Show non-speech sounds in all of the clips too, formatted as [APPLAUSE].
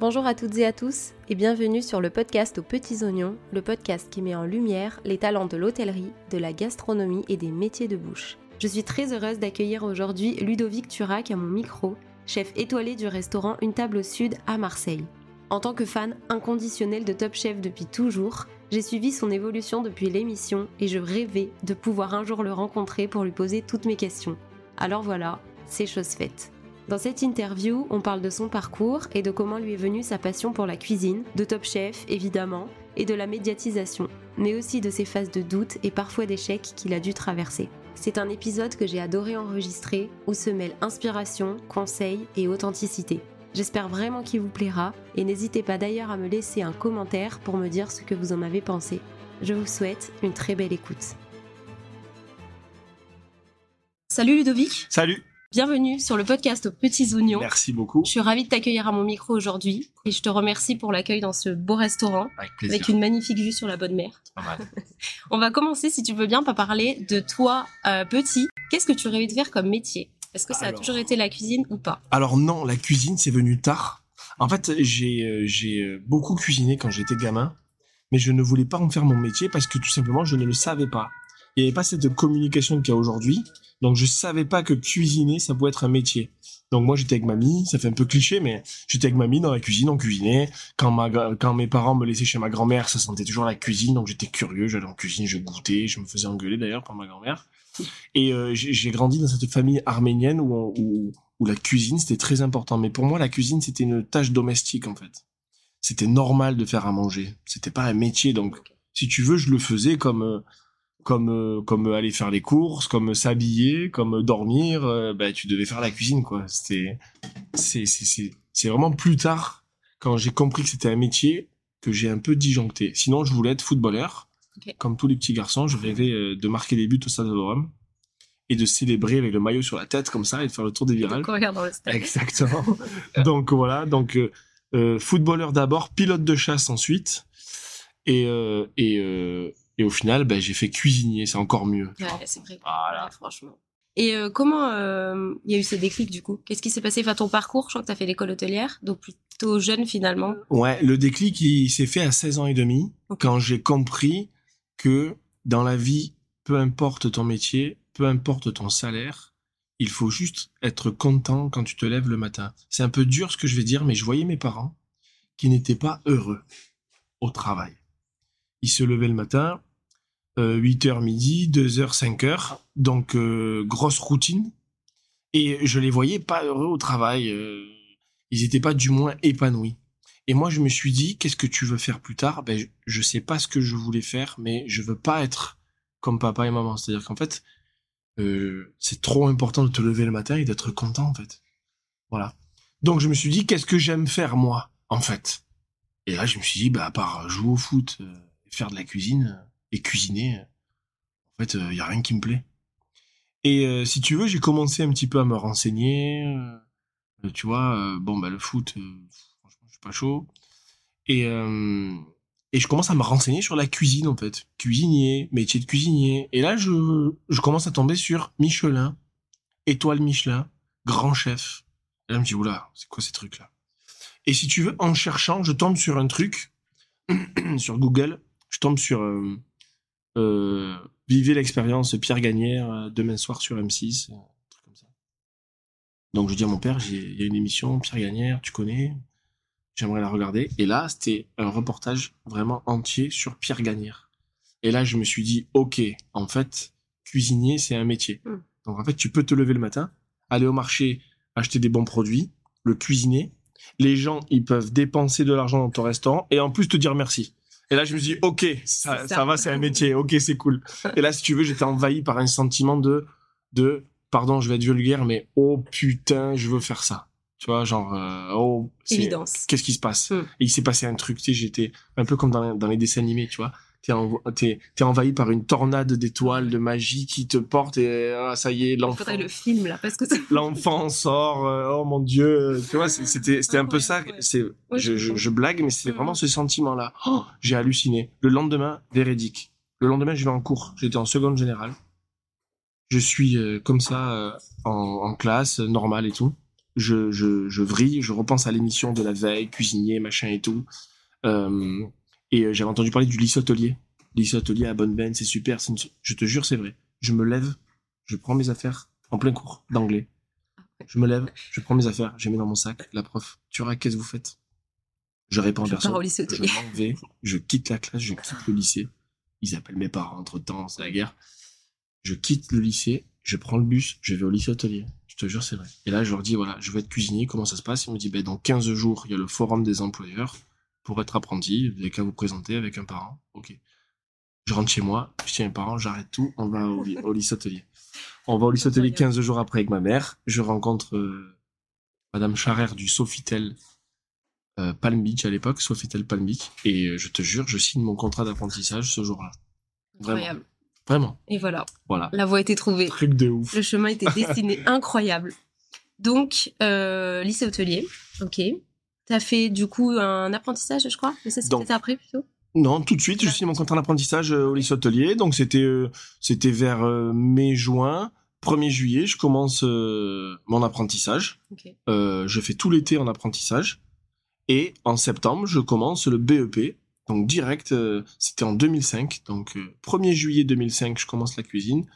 Bonjour à toutes et à tous et bienvenue sur le podcast aux petits oignons, le podcast qui met en lumière les talents de l'hôtellerie, de la gastronomie et des métiers de bouche. Je suis très heureuse d'accueillir aujourd'hui Ludovic Turac à mon micro, chef étoilé du restaurant Une table au sud à Marseille. En tant que fan inconditionnel de Top Chef depuis toujours, j'ai suivi son évolution depuis l'émission et je rêvais de pouvoir un jour le rencontrer pour lui poser toutes mes questions. Alors voilà, c'est chose faite. Dans cette interview, on parle de son parcours et de comment lui est venue sa passion pour la cuisine, de Top Chef évidemment, et de la médiatisation, mais aussi de ses phases de doute et parfois d'échecs qu'il a dû traverser. C'est un épisode que j'ai adoré enregistrer où se mêlent inspiration, conseils et authenticité. J'espère vraiment qu'il vous plaira et n'hésitez pas d'ailleurs à me laisser un commentaire pour me dire ce que vous en avez pensé. Je vous souhaite une très belle écoute. Salut Ludovic Salut Bienvenue sur le podcast aux petits oignons. Merci beaucoup. Je suis ravie de t'accueillir à mon micro aujourd'hui et je te remercie pour l'accueil dans ce beau restaurant Avec plaisir. avec une magnifique vue sur la bonne mer. Pas mal. [LAUGHS] On va commencer, si tu veux bien, par parler de toi euh, petit. Qu'est-ce que tu rêvais de faire comme métier? Est-ce que ça Alors. a toujours été la cuisine ou pas? Alors non, la cuisine, c'est venu tard. En fait, j'ai euh, euh, beaucoup cuisiné quand j'étais gamin, mais je ne voulais pas en faire mon métier parce que tout simplement, je ne le savais pas. Il n'y avait pas cette communication qu'il y a aujourd'hui, donc je savais pas que cuisiner, ça pouvait être un métier. Donc moi, j'étais avec mamie, ça fait un peu cliché, mais j'étais avec mamie dans la cuisine, on cuisinait. Quand, mes parents me laissaient chez ma grand-mère, ça sentait toujours la cuisine, donc j'étais curieux, j'allais en cuisine, je goûtais, je me faisais engueuler d'ailleurs par ma grand-mère. Et euh, j'ai grandi dans cette famille arménienne où la cuisine c'était très important. Mais pour moi, la cuisine c'était une tâche domestique en fait. C'était normal de faire à manger. C'était pas un métier. Donc, si tu veux, je le faisais comme euh, comme euh, comme aller faire les courses, comme s'habiller, comme dormir. euh, bah, tu devais faire la cuisine quoi. C'était c'est c'est c'est vraiment plus tard quand j'ai compris que c'était un métier que j'ai un peu disjoncté. Sinon, je voulais être footballeur. Comme tous les petits garçons, je rêvais euh, de marquer des buts au stade de Rome et de célébrer avec le maillot sur la tête comme ça et de faire le tour des virales. Dans le stade. Exactement. [LAUGHS] donc voilà, donc euh, footballeur d'abord, pilote de chasse ensuite, et euh, et et au final, ben, j'ai fait cuisinier, c'est encore mieux. Ouais, c'est vrai. Voilà. Ouais, franchement. Et euh, comment euh, il y a eu ce déclic du coup? Qu'est-ce qui s'est passé? Enfin, ton parcours, je crois que tu as fait l'école hôtelière, donc plutôt jeune finalement. Ouais, le déclic, il s'est fait à 16 ans et demi, quand j'ai compris que dans la vie, peu importe ton métier, peu importe ton salaire, il faut juste être content quand tu te lèves le matin. C'est un peu dur ce que je vais dire, mais je voyais mes parents qui n'étaient pas heureux au travail. Ils se levaient le matin, euh, 8h midi, 2h, 5h, donc euh, grosse routine. Et je les voyais pas heureux au travail. euh, ils étaient pas du moins épanouis. Et moi, je me suis dit, qu'est-ce que tu veux faire plus tard? Ben, je, je sais pas ce que je voulais faire, mais je veux pas être comme papa et maman. C'est-à-dire qu'en fait, euh, c'est trop important de te lever le matin et d'être content, en fait. Voilà. Donc, je me suis dit, qu'est-ce que j'aime faire, moi, en fait? Et là, je me suis dit, bah, à part jouer au foot, faire de la cuisine, et cuisiner, euh, en fait, il y a rien qui me plaît. Et euh, si tu veux, j'ai commencé un petit peu à me renseigner. euh, euh, tu vois, euh, bon, bah, le foot, euh, franchement, je suis pas chaud. Et, euh, et je commence à me renseigner sur la cuisine, en fait. Cuisinier, métier de cuisinier. Et là, je, je commence à tomber sur Michelin, étoile Michelin, grand chef. Et là, je me dis, oula, c'est quoi ces trucs-là? Et si tu veux, en cherchant, je tombe sur un truc, [CLEARS THROAT] sur Google, je tombe sur euh, euh, Vivez l'expérience Pierre Gagnère, euh, demain soir sur M6, euh, un truc comme ça. Donc je dis à mon père, j'ai- il y a une émission, Pierre Gagnère, tu connais J'aimerais la regarder. Et là, c'était un reportage vraiment entier sur Pierre Gagnère. Et là, je me suis dit, ok, en fait, cuisinier, c'est un métier. Mm. Donc en fait, tu peux te lever le matin, aller au marché, acheter des bons produits, le cuisiner. Les gens, ils peuvent dépenser de l'argent dans ton restaurant et en plus te dire merci. Et là, je me suis dit, ok, ça, C'est ça. ça va, c'est un métier. Ok, c'est cool. [LAUGHS] Et là, si tu veux, j'étais envahi par un sentiment de, de, pardon, je vais être vulgaire, mais oh putain, je veux faire ça. Tu vois, genre, euh, oh, qu'est-ce qui se passe? Mm. Et il s'est passé un truc, tu sais, j'étais un peu comme dans, dans les dessins animés, tu vois. T'es, en- t'es, t'es envahi par une tornade d'étoiles, de magie qui te porte et ah, ça y est, l'enfant, le film là, parce que [LAUGHS] l'enfant sort, euh, oh mon dieu, tu vois, c'était, c'était un peu ça. C'est, je, je, je blague, mais c'est Mm. vraiment ce sentiment-là. Oh, j'ai halluciné. Le lendemain, véridique. Le lendemain, je vais en cours. J'étais en seconde générale. Je suis euh, comme ça euh, en, en classe, normale et tout. je, je, je vrille, je repense à l'émission de la veille, cuisinier, machin et tout. Euh, et euh, j'avais entendu parler du lycée hôtelier. Lycée hôtelier à Bonne c'est super. une- Je te jure, c'est vrai. Je me lève, je prends mes affaires en plein cours d'anglais. Je me lève, je prends mes affaires, je les mets dans mon sac. La prof, tu vois, qu'est-ce que vous faites? Je réponds à personne. pars au lycée Je m'en vais, je quitte la classe, je quitte le lycée. Ils appellent mes parents entre temps, c'est la guerre. Je quitte le lycée, je prends le bus, je vais au lycée hôtelier. Je te jure, c'est vrai. Et là, je leur dis, voilà, je veux être cuisinier, comment ça se passe? Ils me disent, ben, dans 15 jours, il y a le forum des employeurs pour être apprenti. Vous n'avez qu'à vous présenter avec un parent. Ok. Je rentre chez moi, je tiens un parent, j'arrête tout, on va au, au lycée hôtelier. On va au lycée hôtelier Incroyable. 15 jours après avec ma mère. Je rencontre euh, Madame Charrère du Sofitel euh, Palm Beach à l'époque, Sofitel Palm Beach. Et euh, je te jure, je signe mon contrat d'apprentissage ce jour-là. Vraiment. Incroyable. Vraiment. Et voilà, Voilà. la voie était trouvée. Truc de ouf. Le chemin était dessiné, [LAUGHS] incroyable. Donc, euh, lycée hôtelier, ok. T'as fait du coup un apprentissage, je crois Mais ça, c'était après plutôt? Non, tout de suite, je signe mon contrat d'apprentissage euh, au lycée hôtelier. Donc c'était euh, c'était vers euh, mai-juin. 1er juillet, je commence euh, mon apprentissage. Je fais tout l'été en apprentissage. Et en septembre, je commence le BEP. Donc direct, c'était en 2005. Donc euh, 1er juillet 2005, je commence la cuisine.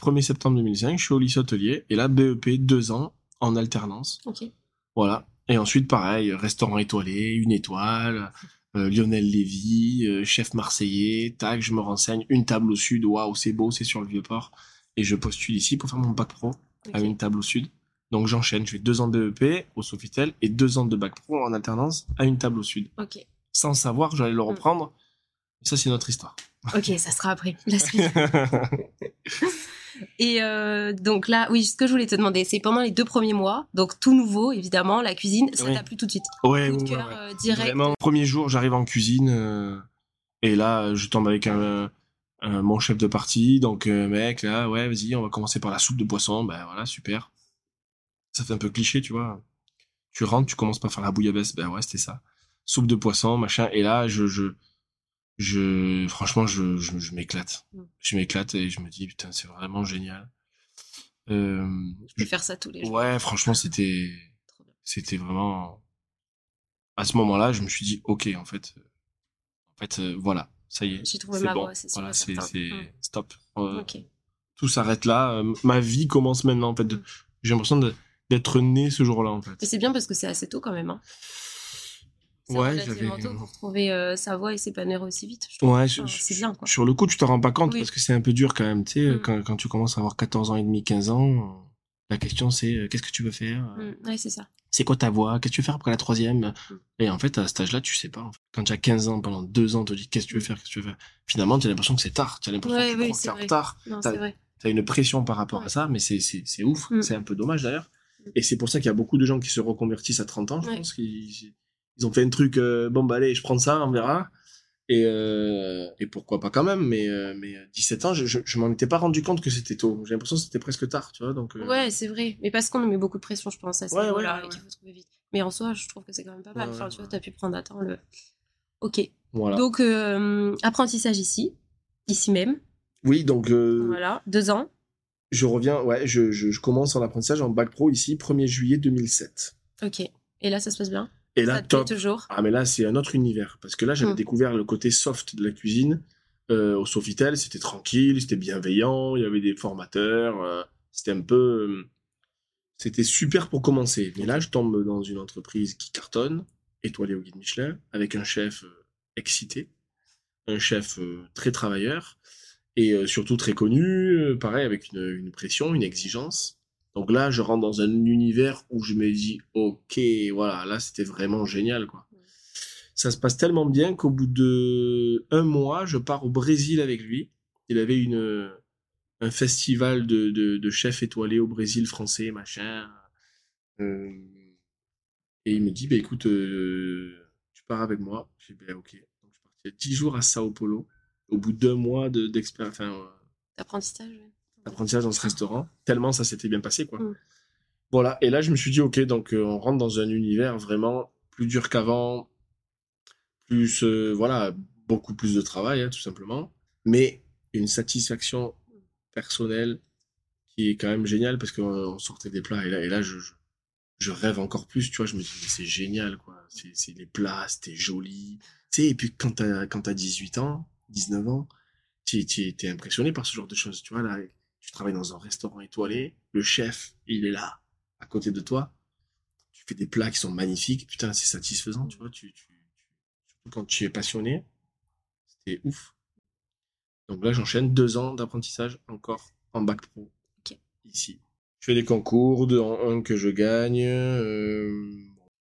1er septembre 2005, je suis au lycée hôtelier. Et là, BEP, deux ans en alternance. Ok. Voilà. Et ensuite, pareil, restaurant étoilé, une étoile, euh, Lionel Lévy, euh, chef marseillais, tac, je me renseigne, une table au sud, waouh, c'est beau, c'est sur le Vieux-Port. Et je postule ici pour faire mon bac pro à une table au sud. Donc j'enchaîne, je fais deux ans de BEP au Sofitel et deux ans de bac pro en alternance à une table au sud. Ok. Sans savoir j'allais le reprendre. Ça, c'est notre histoire. Ok, ça sera après. La suite. [LAUGHS] Et euh, donc là, oui, ce que je voulais te demander, c'est pendant les deux premiers mois, donc tout nouveau, évidemment, la cuisine, ça Oui. t'a plu tout de suite? ouais, Coup de ouais, cœur ouais. euh, direct? Vraiment, premier jour, j'arrive en cuisine euh, et là, je tombe avec un, un- mon chef de partie. Donc, mec, là, ouais, vas-y, on va commencer par la soupe de poisson. Ben voilà, super. Ça fait un peu cliché, tu vois. Tu rentres, tu commences par faire la bouillabaisse. Ben ouais, c'était ça. Soupe de poisson, machin. Et là, je, je, je franchement, je, je, je m'éclate. Mm. Je m'éclate et je me dis, putain, c'est vraiment génial. Euh, Je peux faire ça tous les jours. ouais, franchement, [LAUGHS] c'était c'était vraiment à ce moment-là je me suis dit ok en fait en fait euh, voilà ça y est J'ai trouvé ma bon voie, c'est voilà et c'est Mm. stop Euh, tout s'arrête là ma vie commence maintenant en fait de- Mm. j'ai l'impression d'être né ce jour-là en fait Mais c'est bien parce que c'est assez tôt quand même. Hein. C'est Ouais, relativement j'avais- tôt pour trouver euh, sa voie et s'épanouir aussi vite. Je ouais Enfin, c'est bien quoi. sur le coup tu te rends pas compte Oui. parce que c'est un peu dur quand même tu sais Mm. quand, quand tu commences à avoir 14 ans et demi 15 ans la question c'est euh, qu'est-ce que tu veux faire Euh, Mm, Ouais, c'est ça. c'est quoi ta voie Qu'est-ce que tu veux faire après la troisième? Mm. Et en fait, à cet âge-là, tu sais pas. en fait. Quand tu as 15 ans, pendant deux ans, on te dit qu'est-ce que tu veux faire Qu'est-ce que tu veux faire? Finalement, tu as l'impression que c'est tard. Tu as l'impression Ouais, que tu oui, c'est en retard. Tu as une pression par rapport à ça, mais c'est, c'est, c'est ouf. C'est un peu dommage d'ailleurs. Et c'est pour ça qu'il y a beaucoup de gens qui se reconvertissent à 30 ans. Je pense ils ont fait un truc, euh, bon, bah allez, je prends ça, on verra. Et, euh, et pourquoi pas quand même, mais, euh, mais euh, 17 ans, je, je, je m'en étais pas rendu compte que c'était tôt. J'ai l'impression que c'était presque tard, tu vois. Donc, euh, Ouais, c'est vrai. Mais parce qu'on met beaucoup de pression, je pense, à ce Ouais, niveau-là, ouais, qu'il faut trouver vite. Mais en soi, je trouve que c'est quand même pas mal. Enfin, tu vois, t'as pu prendre à temps le. Ok. Voilà. Donc, euh, apprentissage ici, ici même. oui, donc euh, Voilà, deux ans. je reviens, ouais, je, je, je commence en apprentissage en bac pro ici, 1er juillet 2007. Ok. Et là, ça se passe bien? Et là, ça te plaît top. toujours? Ah mais là c'est un autre univers parce que là j'avais Mm. découvert le côté soft de la cuisine euh, au Sofitel, c'était tranquille, c'était bienveillant, il y avait des formateurs, euh, c'était un peu euh, c'était super pour commencer. Mais là je tombe dans une entreprise qui cartonne, étoilée au guide Michelin avec un chef euh, excité, un chef euh, très travailleur et euh, surtout très connu, euh, pareil avec une, une pression, une exigence. Donc là, je rentre dans un univers où je me dis, ok, voilà, là, c'était vraiment génial, quoi. Ça se passe tellement bien qu'au bout de un mois, je pars au Brésil avec lui. Il avait une, un festival de, de, de chefs étoilés au Brésil français, machin. Euh, et il me dit, bah, écoute, euh, tu pars avec moi. J'ai dit, bah, ok. Donc, je suis parti 10 jours à Sao Paulo. Au bout d'un mois de- d'expérience, enfin, euh, Apprentissage, ouais. Apprentissage dans ce restaurant, tellement ça s'était bien passé, quoi. Mm. Voilà, et là, je me suis dit, ok, donc euh, on rentre dans un univers vraiment plus dur qu'avant, plus, euh, voilà, beaucoup plus de travail, hein, tout simplement, mais une satisfaction personnelle qui est quand même géniale parce qu'on on sortait des plats, et là, et là je, je, je rêve encore plus, tu vois, je me dis, c'est génial, quoi. C'est, les plats, c'était joli. Tu sais, et puis quand t'as, quand t'as 18 ans, 19 ans, tu es impressionné par ce genre de choses, tu vois, là, tu travailles dans un restaurant étoilé, le chef, il est là, à côté de toi, tu fais des plats qui sont magnifiques, putain, c'est satisfaisant, tu vois, tu, tu, surtout quand tu es passionné, c'était ouf. Donc là, j'enchaîne deux ans d'apprentissage encore en bac pro, ici. Je fais des concours, un que je gagne. euh,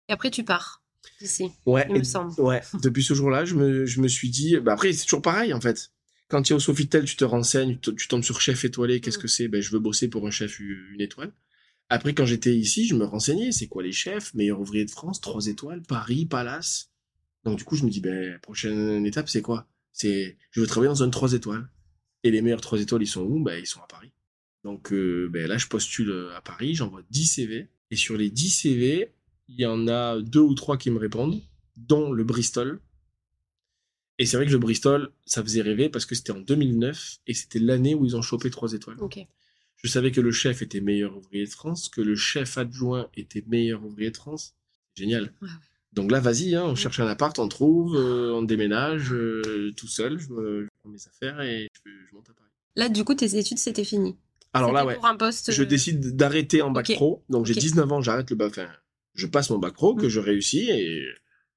Et après, tu pars d'ici, Ouais, il me semble. ouais. Depuis ce jour-là, je me, je me suis dit, bah après, c'est toujours pareil, en fait. Quand tu es au Sofitel, tu te renseignes, tu, tombes sur chef étoilé, qu'est-ce Mm. que c'est? Ben, je veux bosser pour un chef une étoile. Après, quand j'étais ici, je me renseignais, c'est quoi les chefs? Meilleur ouvrier de France, trois étoiles, Paris, Palace. Donc, du coup, je me dis, ben, prochaine étape, c'est quoi? C'est, je veux travailler dans un trois étoiles. Et les meilleurs trois étoiles, ils sont où? Ben, ils sont à Paris. Donc, euh, ben, là, je postule euh, à Paris, j'envoie 10 CV. Et sur les 10 CV, il y en a deux ou trois qui me répondent, dont le Bristol. Et c'est vrai que le Bristol, ça faisait rêver parce que c'était en 2009 et c'était l'année où ils ont chopé trois étoiles. Je savais que le chef était meilleur ouvrier de France, que le chef adjoint était meilleur ouvrier de France. Génial. Ouais, ouais. Donc là, vas-y, hein, on Ouais. cherche un appart, on trouve, euh, on déménage euh, tout seul, je, me, je prends mes affaires et je, je monte à Paris. Là, du coup, tes études, c'était fini. Alors là, ouais, pour un poste. je euh, décide d'arrêter en bac pro. Donc j'ai Ok. 19 ans, j'arrête le bac. Enfin, je passe mon bac pro, que Mm. je réussis et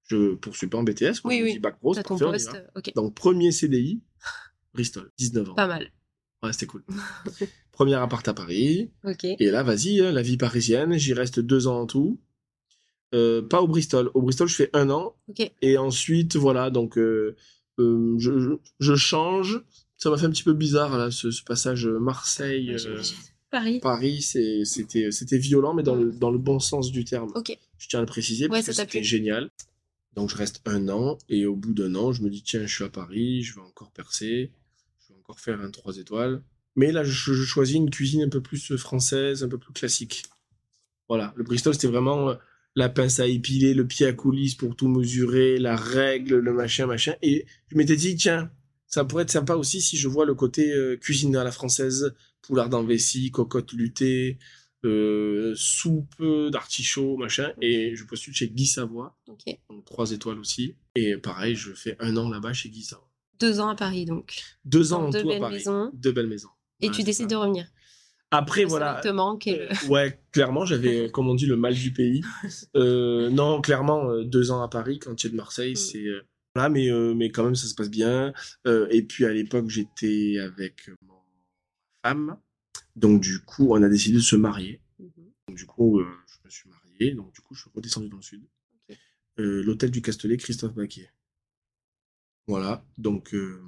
je poursuis pas en BTS. quoi. Oui, je oui. dis bac pro, parfait, on poste. Donc premier CDI, Bristol, 19 ans. Pas mal. Ouais, c'était cool. [LAUGHS] Premier appart à Paris. Et là, vas-y, hein, la vie parisienne, j'y reste deux ans en tout. Euh, pas au Bristol. Au Bristol, je fais un an. Et ensuite, voilà, donc euh, euh, je, je, je change. Ça m'a fait un petit peu bizarre, là, ce, ce passage Marseille. Paris. Paris, c'était c'était violent, mais dans le, dans le bon sens du terme. Je tiens à le préciser, parce que t'a c'était génial. Donc je reste un an, et au bout d'un an, je me dis, tiens, je suis à Paris, je vais encore percer, je vais encore faire un 3 étoiles. Mais là, je, choisis une cuisine un peu plus française, un peu plus classique. Voilà, le Bristol, c'était vraiment euh, la pince à épiler, le pied à coulisses pour tout mesurer, la règle, le machin, machin. Et je m'étais dit, tiens, ça pourrait être sympa aussi si je vois le côté euh, cuisine à la française, poulard en vessie, cocotte luttée, euh, soupe d'artichaut, machin. Et je postule chez Guy Savoie, Ok. donc trois étoiles aussi. Et pareil, je fais un an là-bas chez Guy Savoie. Deux ans à Paris, donc. Deux ans en deux tout à belles Paris. maisons. Deux belles maisons. Et Ouais, tu décides ça. de revenir. Après, Le voilà. te manque et le- ouais, clairement, j'avais, [LAUGHS] comme on dit, le mal du pays. Euh, non, clairement, euh, deux ans à Paris, quand tu es de Marseille, Mm. c'est voilà, mais euh, mais quand même, ça se passe bien. Euh, et puis à l'époque, j'étais avec mon femme, donc du coup, on a décidé de se marier. Mhm. Donc, du coup, euh, je me suis marié, donc du coup, je suis redescendu dans le sud. Euh, L'hôtel du Castellet, Christophe Baquier. Voilà, donc euh,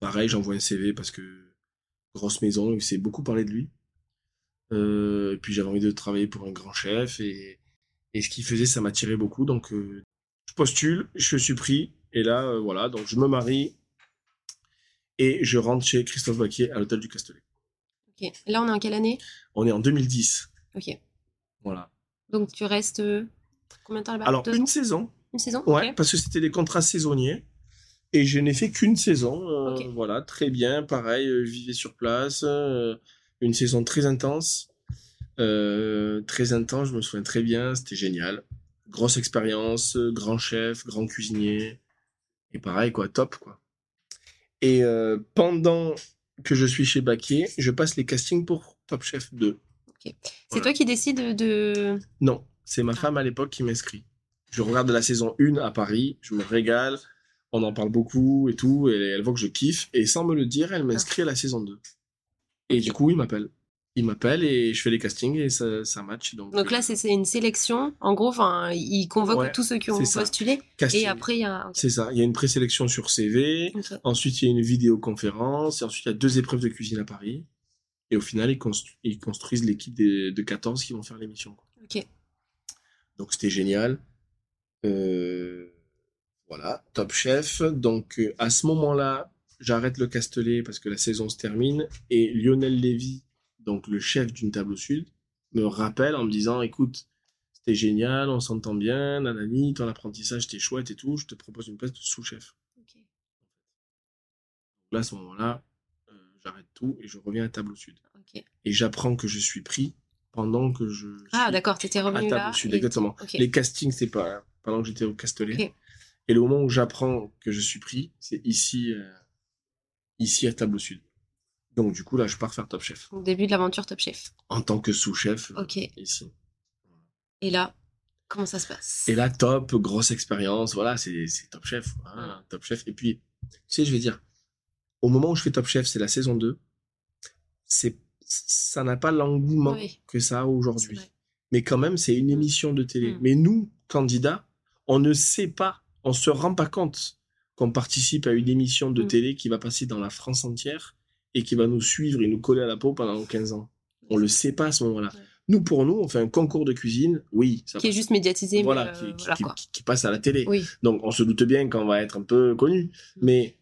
pareil, j'envoie un CV parce que grosse maison, il s'est beaucoup parlé de lui. Euh, et puis j'avais envie de travailler pour un grand chef et, et ce qu'il faisait, ça m'attirait beaucoup. Donc euh, je postule, je suis pris et là, euh, voilà, donc je me marie et je rentre chez Christophe Baquier à l'hôtel du Castellet. Ok. Là, on est en quelle année? On est en 2010, Ok. voilà. Donc, tu restes euh, combien de temps là-bas? Alors Deux une ans? saison, Une saison? Ouais, parce que c'était des contrats saisonniers. Et je n'ai fait qu'une saison. euh. Voilà, très bien. Pareil, euh, je vivais sur place. euh, une saison très intense. Euh, très intense, je me souviens très bien. C'était génial. Grosse expérience, grand chef, grand cuisinier. Et pareil, quoi, top, quoi. Et pendant que je suis chez Baquier, je passe les castings pour Top Chef 2. C'est Voilà. toi qui décides de. Non, c'est ma Ah. femme à l'époque qui m'inscrit. Je regarde la saison 1 à Paris, je me régale, on en parle beaucoup et tout, et elle voit que je kiffe, et sans me le dire, elle m'inscrit à la saison 2. Et du coup, il m'appelle. Il m'appelle et je fais les castings et ça, ça match. Donc, Donc là, euh, c'est une sélection. En gros, enfin, il convoque Ouais, tous ceux qui ont postulé. casting. Et après, il y a. C'est ça, il y a une présélection sur CV, ensuite il y a une vidéoconférence, et ensuite il y a deux épreuves de cuisine à Paris. Et au final, ils, constru- ils construisent l'équipe de 14 qui vont faire l'émission. Ok. Donc c'était génial. Euh, voilà, Top Chef. Donc euh, à ce moment-là, j'arrête le Castellet parce que la saison se termine et Lionel Lévy, donc le chef d'une table au sud, me rappelle en me disant écoute, c'était génial, on s'entend bien, nanani, ton apprentissage c'était chouette et tout, je te propose une place de sous-chef. Là à ce moment-là, euh, j'arrête tout et je reviens à table au sud. Et j'apprends que je suis pris pendant que je. Ah, d'accord, t'étais à revenu table là. au sud, et- exactement. Les castings, c'est pas pendant que j'étais au Castellet. Et le moment où j'apprends que je suis pris, c'est ici, euh, ici à table au sud. Donc du coup là, je pars faire Top Chef Au début de l'aventure Top Chef. en tant que sous-chef Ok. ici. Et là, comment ça se passe? Et là, top, grosse expérience, voilà, c'est Top Chef, hein, Top Chef. Et puis, tu sais, je vais dire, au moment où je fais Top Chef, c'est la saison 2, c'est ça n'a pas l'engouement Oui, que ça a aujourd'hui. mais quand même, c'est une Mm. émission de télé. Mm. Mais nous, candidats, on ne sait pas, on se rend pas compte qu'on participe à une émission de télé qui va passer dans la France entière et qui va nous suivre et nous coller à la peau pendant 15 ans. On le sait pas à ce moment-là. Ouais. Nous, pour nous, on fait un concours de cuisine, oui, ça Qui est juste médiatisé, voilà, mais euh, qui, qui- voilà qui- quoi. qui- qui passe à la télé. Oui, Donc, on se doute bien qu'on va être un peu connu. Mais,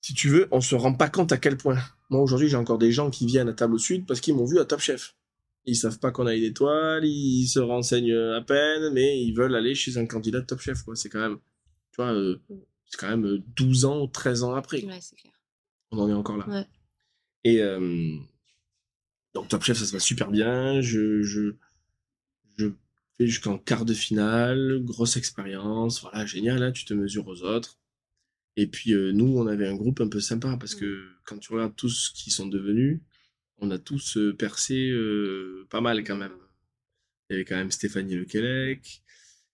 si tu veux, on se rend pas compte à quel point. Moi, aujourd'hui, j'ai encore des gens qui viennent à Table au Sud parce qu'ils m'ont vu à Top Chef. Ils savent pas qu'on a une étoile, ils se renseignent à peine, mais ils veulent aller chez un candidat de Top Chef. C'est quand même, tu vois, euh, c'est quand même euh, 12 ans, 13 ans après. ouais, c'est clair. On en est encore là. Ouais. Et euh, donc Top Chef, ça se passe super bien. Je, je, je fais jusqu'en quart de finale, grosse expérience, voilà, génial, hein, tu te mesures aux autres. Et puis euh, nous, on avait un groupe un peu sympa parce que quand tu regardes tous ce qui sont devenus, on a tous euh, percé euh, pas mal quand même. Il y avait quand même Stéphanie Lequelec,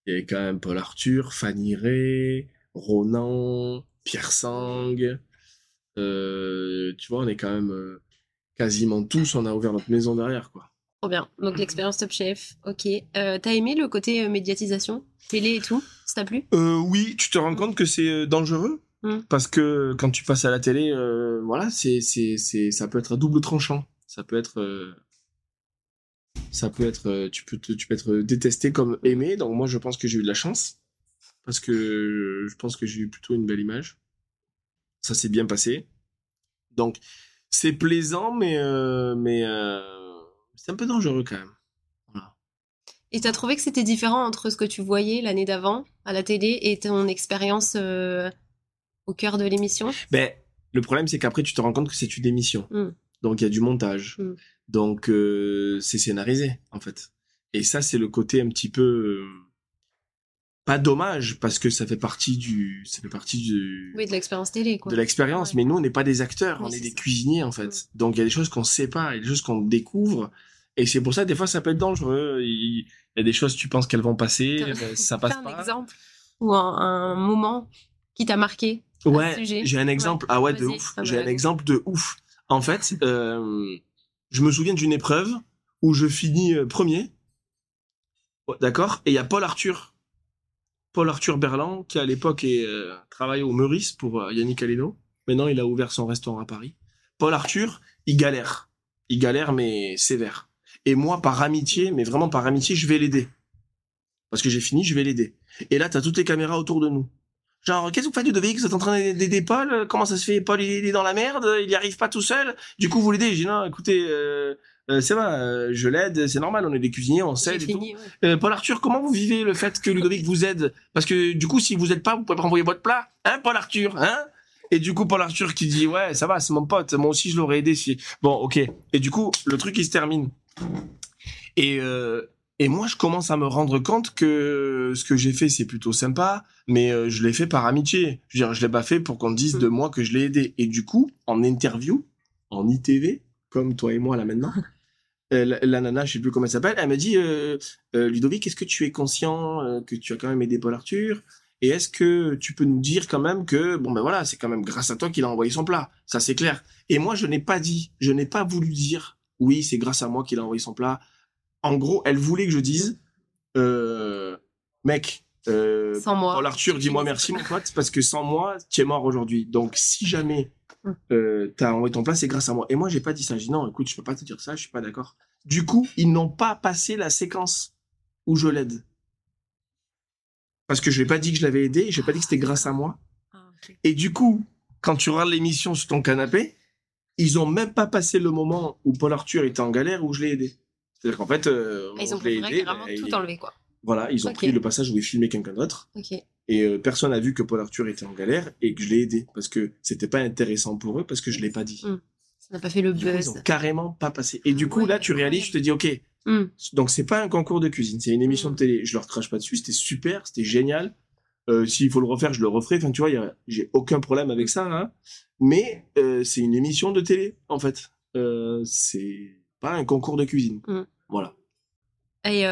il y avait quand même Paul Arthur, Fanny Ray, Ronan, Pierre Sang. Euh, tu vois, on est quand même euh, quasiment tous, on a ouvert notre maison derrière, quoi. Trop bien. Donc l'expérience Top Chef, ok. Euh, T'as aimé le côté euh, médiatisation, télé et tout Ça t'a plu? Euh, oui, tu te rends compte que c'est dangereux? Mm. parce que quand tu passes à la télé, euh, voilà, c'est c'est c'est ça peut être à double tranchant. Ça peut être euh, ça peut être tu peux te- tu peux être détesté comme aimé. Donc moi, je pense que j'ai eu de la chance parce que je pense que j'ai eu plutôt une belle image. Ça s'est bien passé. Donc c'est plaisant, mais euh, mais euh, c'est un peu dangereux quand même. Voilà. Et t'as trouvé que c'était différent entre ce que tu voyais l'année d'avant à la télé et ton expérience euh, au cœur de l'émission? Ben, le problème, c'est qu'après, tu te rends compte que c'est une émission. Mm. Donc, il y a du montage. Mm. Donc, c'est scénarisé, en fait. Et ça, c'est le côté un petit peu... pas dommage, parce que ça fait partie du... Ça fait partie du... Oui, de l'expérience télé, quoi. de l'expérience. Ouais. Mais nous, on n'est pas des acteurs, Oui, on est des ça. cuisiniers, en fait. Donc, il y a des choses qu'on sait pas, il y a des choses qu'on découvre. Et c'est pour ça, des fois, ça peut être dangereux. Il y a des choses, tu penses qu'elles vont passer, [LAUGHS] ça passe un pas. exemple ou un, un moment qui t'a marqué Ouais, sujet. j'ai un exemple. Ah ouais, de ouf. J'ai un exemple de ouf. En fait, euh, je me souviens d'une épreuve où je finis euh, premier. D'accord Et il y a Paul Arthur. Paul Arthur Berland, qui à l'époque euh, travaillait au Meurice pour euh, Yannick Aleno. Maintenant, il a ouvert son restaurant à Paris. Paul Arthur, il galère. Il galère, mais sévère. Et moi, par amitié, mais vraiment par amitié, je vais l'aider. Parce que j'ai fini, je vais l'aider. Et là, t'as toutes les caméras autour de nous. Genre, qu'est-ce que vous faites, Ludovic Vous êtes en train d'aider Paul? Comment ça se fait? Paul, il est dans la merde, il y arrive pas tout seul? Du coup, vous l'aidez? J'ai dit, non, écoutez, euh, euh, c'est vrai, euh, je l'aide, c'est normal, on est des cuisiniers, on s'aide et tout. fini, ouais. Euh, Paul Arthur, comment vous vivez le fait que Ludovic vous aide? Parce que du coup, si vous aide pas, vous pouvez pas envoyer votre plat. Hein, Paul Arthur Hein? Et du coup, Paul Arthur qui dit, ouais, ça va, c'est mon pote, moi aussi je l'aurais aidé si... Bon, ok. Et du coup, le truc, il se termine. Et, euh, et moi, je commence à me rendre compte que ce que j'ai fait, c'est plutôt sympa, mais je l'ai fait par amitié. Je veux dire, je l'ai pas fait pour qu'on dise Mm. de moi que je l'ai aidé. Et du coup, en interview, en ITV, comme toi et moi là maintenant, [LAUGHS] la, la nana, je sais plus comment elle s'appelle, elle me dit, euh, euh, Ludovic, est-ce que tu es conscient euh, que tu as quand même aidé Paul Arthur? Et est-ce que tu peux nous dire quand même que, bon ben voilà, c'est quand même grâce à toi qu'il a envoyé son plat. Ça c'est clair. Et moi, je n'ai pas dit, je n'ai pas voulu dire, oui, c'est grâce à moi qu'il a envoyé son plat. En gros, elle voulait que je dise, euh, mec, euh, Sans moi. Paul Arthur, dis-moi merci mon pote, parce que sans moi, tu es mort aujourd'hui. Donc si jamais. Euh, t'as envoyé ton plat, c'est grâce à moi. Et moi, j'ai pas dit ça. J'ai dit non, écoute, je peux pas te dire ça, je suis pas d'accord. Du coup, ils n'ont pas passé la séquence où je l'aide. Parce que je lui ai pas dit que je l'avais aidé, j'ai pas dit que c'était grâce à moi. Ah. Et du coup, quand tu regardes l'émission sur ton canapé, ils ont même pas passé le moment où Paul Arthur était en galère où je l'ai aidé. C'est-à-dire qu'en fait, euh, Ah, Ils ont je aidé, bah, tout il- enlever, quoi. Voilà, ils ont pris le passage où il filmait quelqu'un d'autre Ok. Et euh, personne n'a vu que Paul Arthur était en galère et que je l'ai aidé parce que c'était pas intéressant pour eux parce que je l'ai pas dit. Mm. Ça n'a pas fait le Du coup, ils buzz. ont carrément pas passé. Et du coup, Ouais, là, tu réalises, tu te dis, ok, Hmm. Donc c'est pas un concours de cuisine, c'est une émission Mm. de télé. Je leur crache pas dessus, c'était super, c'était génial. Euh, S'il faut le refaire, je le referai. Enfin, tu vois, j'ai aucun problème avec ça. Hein. Mais euh, c'est une émission de télé, en fait. C'est pas un concours de cuisine. Mm. Voilà. Et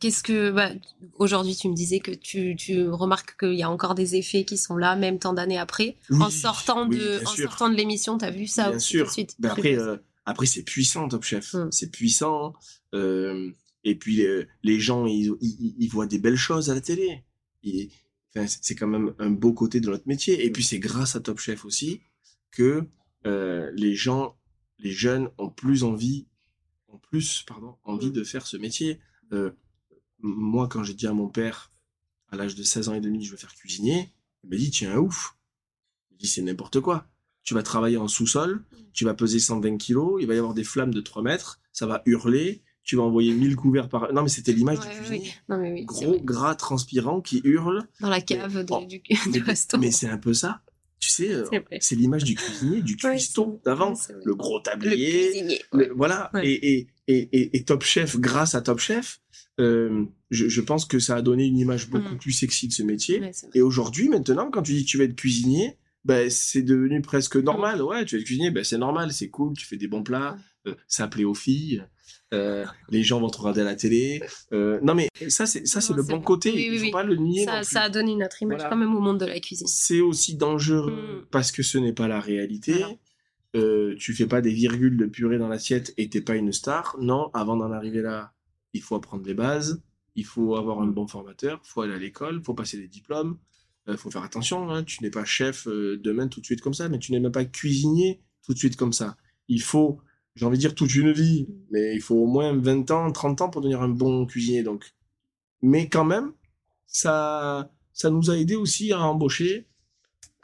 qu'est-ce que bah, aujourd'hui tu me disais que tu, tu remarques qu'il y a encore des effets qui sont là même tant d'années après. Oui, en sortant oui, de en sûr. sortant de l'émission, t'as vu ça Bien aussi sûr. tout de suite. Ben après, euh, après c'est puissant, Top Chef. Mm. C'est puissant. Euh, et puis euh, les gens, ils, ils, ils voient des belles choses à la télé. C'est- quand même un beau côté de notre métier. Et puis c'est grâce à Top Chef aussi que les gens, les jeunes ont plus envie, ont plus, pardon, envie Mm. de faire ce métier. Moi, quand j'ai dit à mon père, à l'âge de 16 ans et demi, je veux faire cuisinier, il m'a dit, tiens, ouf. Il m'a dit, c'est n'importe quoi. Tu vas travailler en sous-sol, tu vas peser 120 kilos, il va y avoir des flammes de 3 mètres, ça va hurler, tu vas envoyer 1000 couverts par... Non, mais c'était l'image Ouais, du cuisinier. non mais oui, c'est Gros, gras, transpirant, qui hurle. dans la cave de- oh, du, du restaurant. mais c'est un peu ça. Tu sais, euh, C'est l'image du cuisinier, du cuistot d'avant. ouais, vrai. le gros le tablier, cuisinier. le- ouais. voilà. Et, et, et Top Chef, grâce à Top Chef, euh, je, je pense que ça a donné une image beaucoup Mm. plus sexy de ce métier. Ouais. Et aujourd'hui, maintenant, quand tu dis que tu vas être cuisinier, ben, c'est devenu presque normal. Ouais, tu vas être cuisinier, ben, c'est normal, c'est cool, tu fais des bons plats, euh, ça plaît aux filles, euh, les gens vont te regarder à la télé. Euh, non, mais ça, c'est, ça, c'est le bon côté. Oui, oui, Il faut pas le nier. ça, a donné une autre image Voilà. quand même au monde de la cuisine. C'est aussi dangereux Mm. parce que ce n'est pas la réalité. Voilà. Euh, tu fais pas des virgules de purée dans l'assiette et t'es pas une star. Non, avant d'en arriver là, il faut apprendre les bases, il faut avoir un bon formateur, il faut aller à l'école, il faut passer des diplômes. Il faut faire attention, hein, tu n'es pas chef euh, demain tout de suite comme ça, mais tu n'es même pas cuisinier tout de suite comme ça. Il faut, j'ai envie de dire, toute une vie, mais il faut au moins 20 ans, 30 ans pour devenir un bon cuisinier. Donc. Mais quand même, ça, ça nous a aidé aussi à embaucher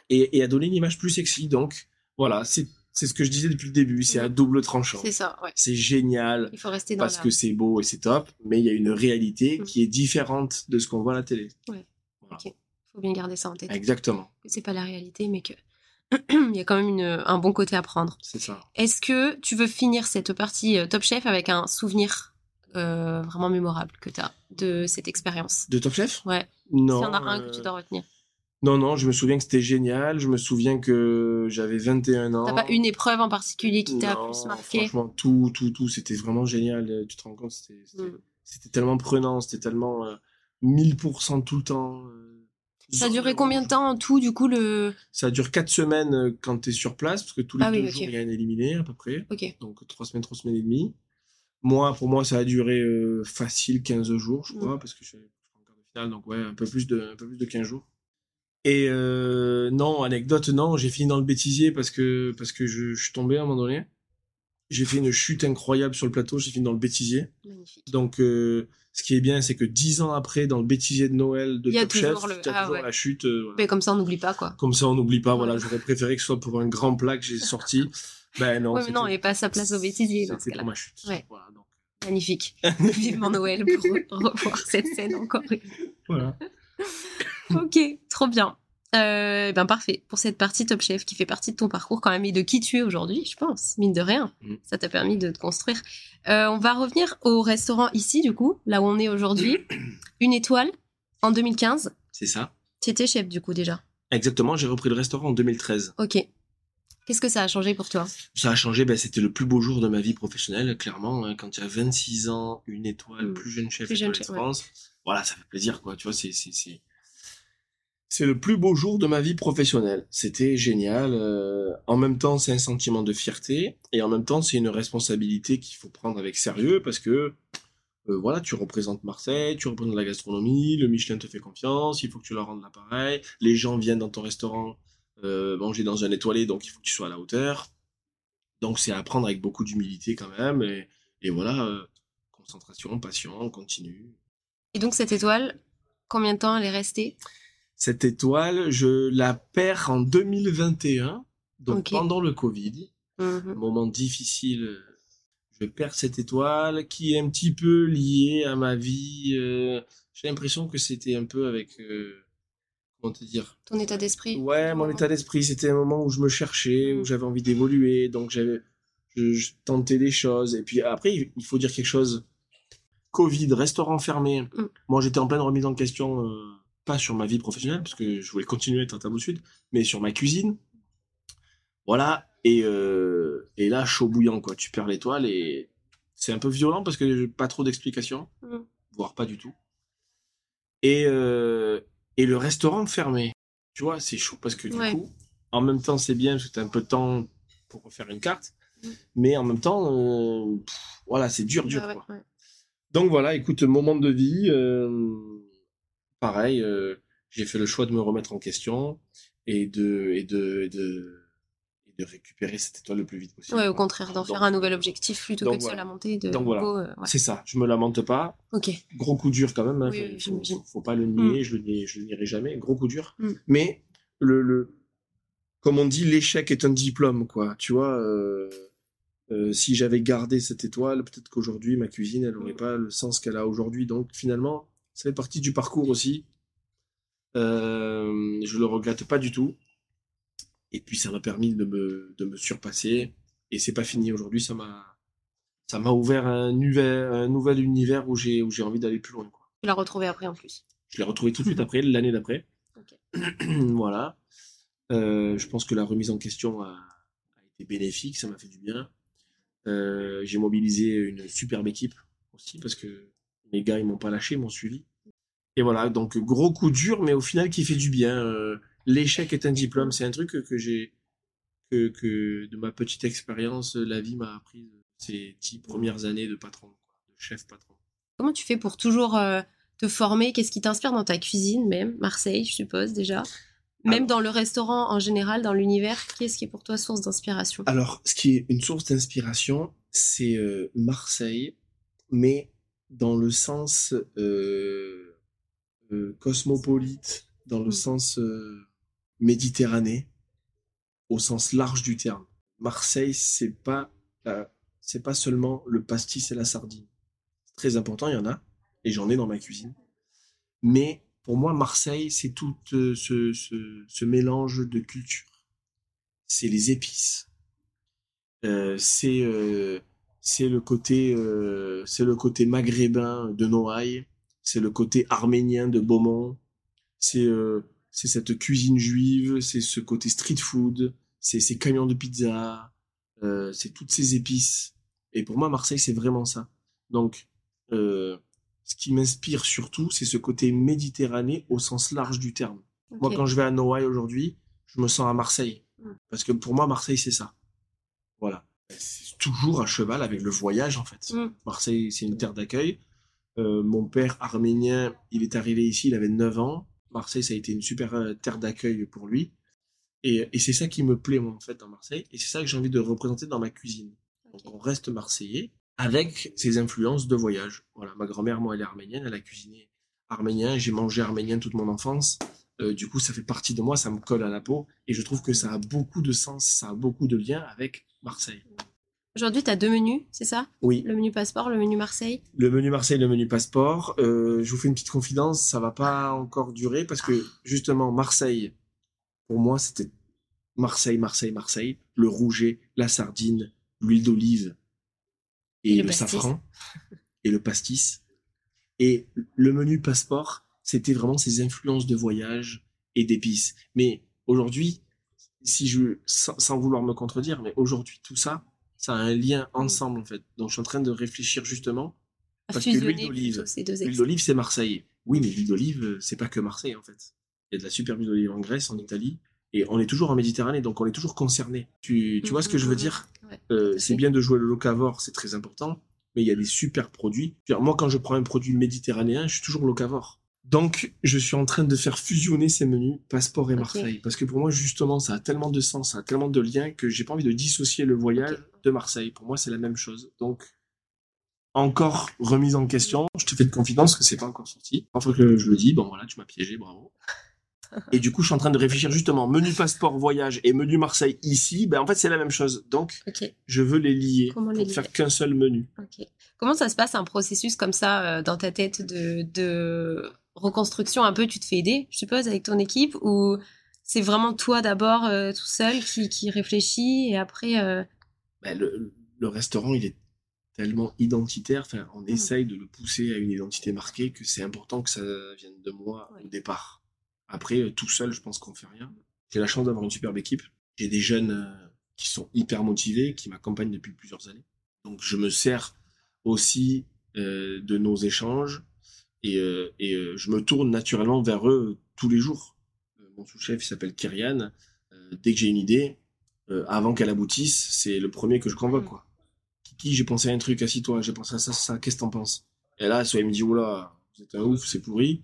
et, et à donner une image plus sexy. Donc voilà, c'est c'est ce que je disais depuis le début, c'est à double tranchant. C'est ça, ouais. C'est génial Il faut rester dans parce la... que c'est beau et c'est top, mais il y a une réalité Mm. qui est différente de ce qu'on voit à la télé. faut bien garder ça en tête. Exactement, Que c'est pas la réalité, mais que [CLEARS THROAT] il y a quand même une, un bon côté à prendre. c'est ça. Est-ce que tu veux finir cette partie euh, Top Chef avec un souvenir euh, vraiment mémorable que tu as de cette expérience? De Top Chef? Ouais. Non. S'il y en a un que euh, tu dois retenir. Non, non, je me souviens que c'était génial. Je me souviens que j'avais 21 ans. T'as pas une épreuve en particulier qui t'a plus marqué Franchement, tout, tout, tout, c'était vraiment génial. Euh, Tu te rends compte, c'était Mm. tellement prenant, c'était tellement euh, 1000% tout le temps. euh, Ça a duré combien de temps en tout, du coup, le... Ça dure 4 semaines euh, quand tu es sur place, parce que tous les Ah deux jours, il y a un éliminé à peu près. Donc 3 semaines, 3 semaines et demie. Moi, pour moi, ça a duré euh, facile 15 jours, je Mm. crois, parce que je suis en quart de finale, donc ouais, un peu plus de, un peu plus de 15 jours. Et euh, non, anecdote, non, j'ai fini dans le bêtisier parce que, parce que je, je suis tombé à un moment donné. J'ai fait une chute incroyable sur le plateau, j'ai fini dans le bêtisier. Magnifique. Donc, euh, ce qui est bien, c'est que 10 ans après, dans le bêtisier de Noël de Il y a Chef, toujours ah toujours ouais. la chute. euh, voilà. Mais comme ça, on n'oublie pas, quoi. Comme ça, on n'oublie pas. Voilà, j'aurais préféré que ce soit pour un grand plat que j'ai sorti. [LAUGHS] Ben non, Ouais, mais non, et pas sa place au bêtisier C'était pour ma chute. Ouais. Voilà, donc, Magnifique. [LAUGHS] Vivement Noël pour re- [LAUGHS] revoir cette scène encore. voilà. [LAUGHS] ok, trop bien. Euh, ben parfait pour cette partie Top Chef qui fait partie de ton parcours quand même et de qui tu es aujourd'hui, je pense, mine de rien. Mm. Ça t'a permis de te construire. Euh, on va revenir au restaurant ici, du coup, là où on est aujourd'hui. [CLEARS THROAT] Une étoile en 2015. C'est ça. Tu étais chef, du coup, déjà. Exactement, j'ai repris le restaurant en 2013. Ok. Qu'est-ce que ça a changé pour toi? Ça a changé, ben, c'était le plus beau jour de ma vie professionnelle, clairement. hein, Quand tu as 26 ans, une étoile, Mm. plus jeune chef Plus jeune chef, ouais. France, voilà, ça fait plaisir, quoi. Tu vois, c'est, c'est, le plus beau jour de ma vie professionnelle. C'était génial. euh, en même temps, c'est un sentiment de fierté, et en même temps, c'est une responsabilité qu'il faut prendre avec sérieux, parce que euh, voilà, tu représentes Marseille, tu représentes la gastronomie, le Michelin te fait confiance, il faut que tu leur rendes l'appareil, les gens viennent dans ton restaurant euh, manger dans un étoilé, donc il faut que tu sois à la hauteur. Donc c'est à prendre avec beaucoup d'humilité quand même, et, et voilà, concentration, passion, on continue. Et donc, cette étoile, combien de temps elle est restée? Cette étoile, je la perds en 2021, donc pendant le Covid, Mhm. moment difficile. Je perds cette étoile qui est un petit peu liée à ma vie. euh, J'ai l'impression que c'était un peu avec, euh, comment te dire, Ton état d'esprit Ouais, mon état d'esprit, c'était un moment où je me cherchais, où j'avais envie d'évoluer, donc j'avais, je, je tentais des choses. Et puis après, il faut dire quelque chose. Covid, restaurant fermé. Mm. Moi, j'étais en pleine remise en question, euh, pas sur ma vie professionnelle, parce que je voulais continuer à être un tableau sud, mais sur ma cuisine. Voilà. Et, euh, et là, chaud bouillant, quoi. Tu perds l'étoile et c'est un peu violent parce que pas trop d'explications, Mm. voire pas du tout. Et, euh, et le restaurant fermé. Tu vois, c'est chaud parce que du Ouais. coup, en même temps, c'est bien parce que tu as un peu de temps pour refaire une carte, Mm. mais en même temps, euh, pff, voilà, c'est dur, dur. Ah ouais, ouais. Donc voilà, écoute, moment de vie, euh, pareil, euh, j'ai fait le choix de me remettre en question et de, et de, et de, et de récupérer cette étoile le plus vite possible. Ouais, au contraire, d'en faire un nouvel objectif plutôt donc que de voilà. se lamenter de Donc voilà. euh, ouais. C'est ça, je me lamente pas. Ok. Gros coup dur quand même, hein, Oui, faut, j'imagine. faut, faut pas le nier, je le nie- je le nierai jamais. Gros coup dur. Mm. Mais le, le, comme on dit, l'échec est un diplôme, quoi. Tu vois, euh, euh, si j'avais gardé cette étoile, peut-être qu'aujourd'hui ma cuisine, elle aurait Mm. pas le sens qu'elle a aujourd'hui. Donc finalement, ça fait partie du parcours aussi. Euh, je le regrette pas du tout. Et puis ça m'a permis de me, de me surpasser. Et c'est pas fini aujourd'hui, ça m'a, ça m'a ouvert un, univers- un nouvel univers où j'ai, où j'ai envie d'aller plus loin. Quoi. Tu l'as retrouvé après en plus. Je l'ai retrouvé tout de suite après, l'année d'après. [CLEARS THROAT] Voilà. Euh, je pense que la remise en question a, a été bénéfique, ça m'a fait du bien. Euh, j'ai mobilisé une superbe équipe aussi parce que les gars ils m'ont pas lâché, ils m'ont suivi. Et voilà, donc gros coup dur, mais au final qui fait du bien. Euh, L'échec est un diplôme, c'est un truc que, que j'ai que, que de ma petite expérience, la vie m'a appris ces dix premières années de patron, de chef patron. Comment tu fais pour toujours euh, te former? Qu'est-ce qui t'inspire dans ta cuisine même? Marseille, je suppose déjà. Même Alors- dans le restaurant en général, dans l'univers, qu'est-ce qui est pour toi source d'inspiration? Alors, ce qui est une source d'inspiration, c'est euh, Marseille, mais dans le sens euh, euh, cosmopolite, dans le Mm. sens euh, méditerranée, au sens large du terme. Marseille, c'est pas la- c'est pas seulement le pastis et la sardine. C'est très important, il y en a, et j'en ai dans ma cuisine. Mais pour moi, Marseille, c'est tout euh, ce, ce, ce mélange de culture. C'est les épices. Euh, c'est euh, c'est le côté euh, c'est le côté maghrébin de Noailles, c'est le côté arménien de Beaumont, c'est euh, c'est cette cuisine juive, c'est ce côté street food, c'est ces camions de pizza, euh, c'est toutes ces épices. Et pour moi, Marseille, c'est vraiment ça. Donc, euh, ce qui m'inspire surtout, c'est ce côté méditerranée au sens large du terme. Moi, quand je vais à Noailles aujourd'hui, je me sens à Marseille. Mm. Parce que pour moi, Marseille, c'est ça. Voilà. Toujours à cheval avec le voyage, en fait. Mm. Marseille, c'est une terre d'accueil. Euh, mon père arménien, il est arrivé ici, il avait 9 ans. Marseille, ça a été une super euh, terre d'accueil pour lui. Et, et c'est ça qui me plaît, moi, en fait, dans Marseille. Et c'est ça que j'ai envie de représenter dans ma cuisine. Donc, on reste marseillais avec ses influences de voyage. Voilà, ma grand-mère, moi, elle est arménienne, elle a cuisiné arménien, j'ai mangé arménien toute mon enfance. Euh, du coup, ça fait partie de moi, ça me colle à la peau, et je trouve que ça a beaucoup de sens, ça a beaucoup de lien avec Marseille. Aujourd'hui, tu as deux menus, c'est ça? Oui, Le menu passeport, le menu Marseille? Le menu Marseille, le menu passeport. Euh, je vous fais une petite confidence, ça va pas encore durer parce que justement Marseille, pour moi, c'était Marseille, Marseille, Marseille, le rouget, la sardine, l'huile d'olive et, Et le safran et le pastis. Et le menu passeport, c'était vraiment ces influences de voyage et d'épices. Mais aujourd'hui, si je, sans, sans vouloir me contredire, mais aujourd'hui tout ça, ça a un lien ensemble en fait. Donc je suis en train de réfléchir justement Parce que l'huile d'olive, L'huile d'olive, c'est Marseille. Oui, mais l'huile d'olive, euh, c'est pas que Marseille, en fait. Il y a de la super huile d'olive en Grèce, en Italie, et on est toujours en Méditerranée, donc on est toujours concerné. Tu, tu vois ce que je veux dire? Ouais, Euh, tout à C'est bien de jouer le locavore, c'est très important, mais il y a des super produits. Dire, Moi, quand je prends un produit méditerranéen, je suis toujours locavore. Donc, je suis en train de faire fusionner ces menus, passeport et. Marseille. Parce que pour moi, justement, ça a tellement de sens, ça a tellement de liens que j'ai pas envie de dissocier le voyage de Marseille. Pour moi, c'est la même chose. Donc, encore remise en question. Je te fais de confidence que c'est pas encore sorti. Enfin que je le dis, bon voilà, tu m'as piégé, bravo. [LAUGHS] Et du coup, je suis en train de réfléchir justement, menu passeport voyage et menu Marseille ici, ben en fait c'est la même chose. Donc, Ok, je veux les lier Comment pour les faire qu'un seul menu. Comment ça se passe un processus comme ça euh, dans ta tête de, de reconstruction un peu? Tu te fais aider, je suppose, avec ton équipe? Ou c'est vraiment toi d'abord euh, tout seul qui, qui réfléchit et après euh, Ben, le- le restaurant, il est tellement identitaire, enfin, on Mm. essaye de le pousser à une identité marquée que c'est important que ça vienne de moi Ouais. au départ. Après, euh, tout seul, je pense qu'on fait rien. J'ai la chance d'avoir une superbe équipe. J'ai des jeunes euh, qui sont hyper motivés, qui m'accompagnent depuis plusieurs années. Donc, je me sers aussi euh, de nos échanges et, euh, et euh, je me tourne naturellement vers eux tous les jours. Mon sous-chef, il s'appelle Kyrian. Dès que j'ai une idée, euh, avant qu'elle aboutisse, c'est le premier que je convoque, Mm. quoi. Kiki, j'ai pensé à un truc, assis-toi, j'ai pensé à ça, ça, qu'est-ce que t'en penses? Et là, soit il me dit, oula, vous êtes un ouf, c'est pourri.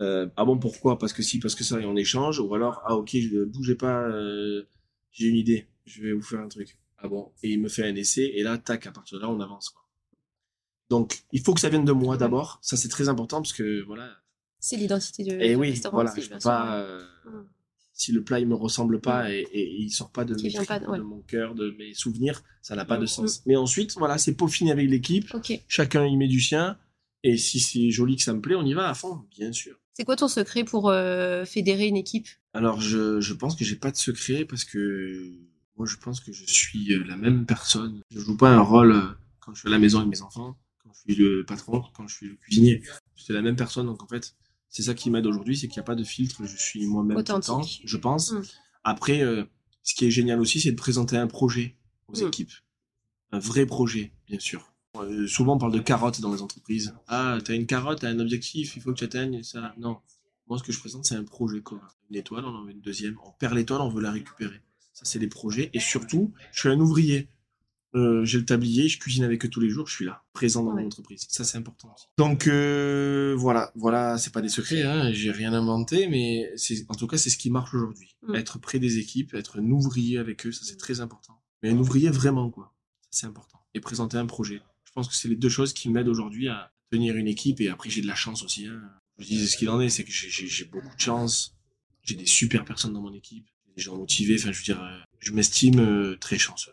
Euh, ah bon, pourquoi? Parce que si, parce que ça, et on échange. Ou alors, ah ok, je, bougez pas, euh, j'ai une idée, je vais vous faire un truc. Ah bon Et il me fait un essai, et là, tac, à partir de là, on avance, quoi. Donc, il faut que ça vienne de moi d'abord. Ça, c'est très important, parce que, voilà. C'est l'identité du, Et oui, voilà, je peux pas... euh, Mm. Si le plat il me ressemble pas et, et il sort pas de, mes pas de- ouais. de mon cœur, de mes souvenirs, ça n'a pas de Mm, sens. Mais ensuite, voilà, c'est peaufiné avec l'équipe, chacun y met du sien, et si c'est joli que ça me plaît, on y va à fond, bien sûr. C'est quoi ton secret pour euh, fédérer une équipe? Alors je, je pense que j'ai pas de secret parce que moi je pense que je suis euh, la même personne. Je joue pas un rôle euh, quand je suis à la maison avec mes enfants, quand je suis le patron, quand je suis le cuisinier. C'est la même personne donc en fait c'est ça qui m'aide aujourd'hui, c'est qu'il n'y a pas de filtre, je suis moi-même Authentique. je pense. Mm. Après euh, ce qui est génial aussi c'est de présenter un projet aux Mm. équipes. Un vrai projet bien sûr. Euh, souvent on parle de carottes dans les entreprises. Ah, t'as une carotte, t'as un objectif, il faut que tu atteignes ça. Non, moi, ce que je présente, c'est un projet commun. Une étoile, on en veut une deuxième. On perd l'étoile, on veut la récupérer. Ça, c'est des projets. Et surtout, je suis un ouvrier. Euh, j'ai le tablier, je cuisine avec eux tous les jours, je suis là, présent dans Ouais. mon entreprise. Ça, c'est important aussi. Donc, euh, voilà. Voilà, c'est pas des secrets, hein. J'ai rien inventé, mais c'est, en tout cas, c'est ce qui marche aujourd'hui. Mm. Être près des équipes, être un ouvrier avec eux, ça, c'est très important. Mais un ouvrier vraiment, quoi. Ça, c'est important. Et présenter un projet. Je pense que c'est les deux choses qui m'aident aujourd'hui à tenir une équipe. Et après, j'ai de la chance aussi, hein. Je dis ce qu'il en est, c'est que j'ai- j'ai j'ai beaucoup de chance. J'ai des super personnes dans mon équipe, des gens motivés. Enfin, je veux dire, euh, je m'estime euh, très chanceux.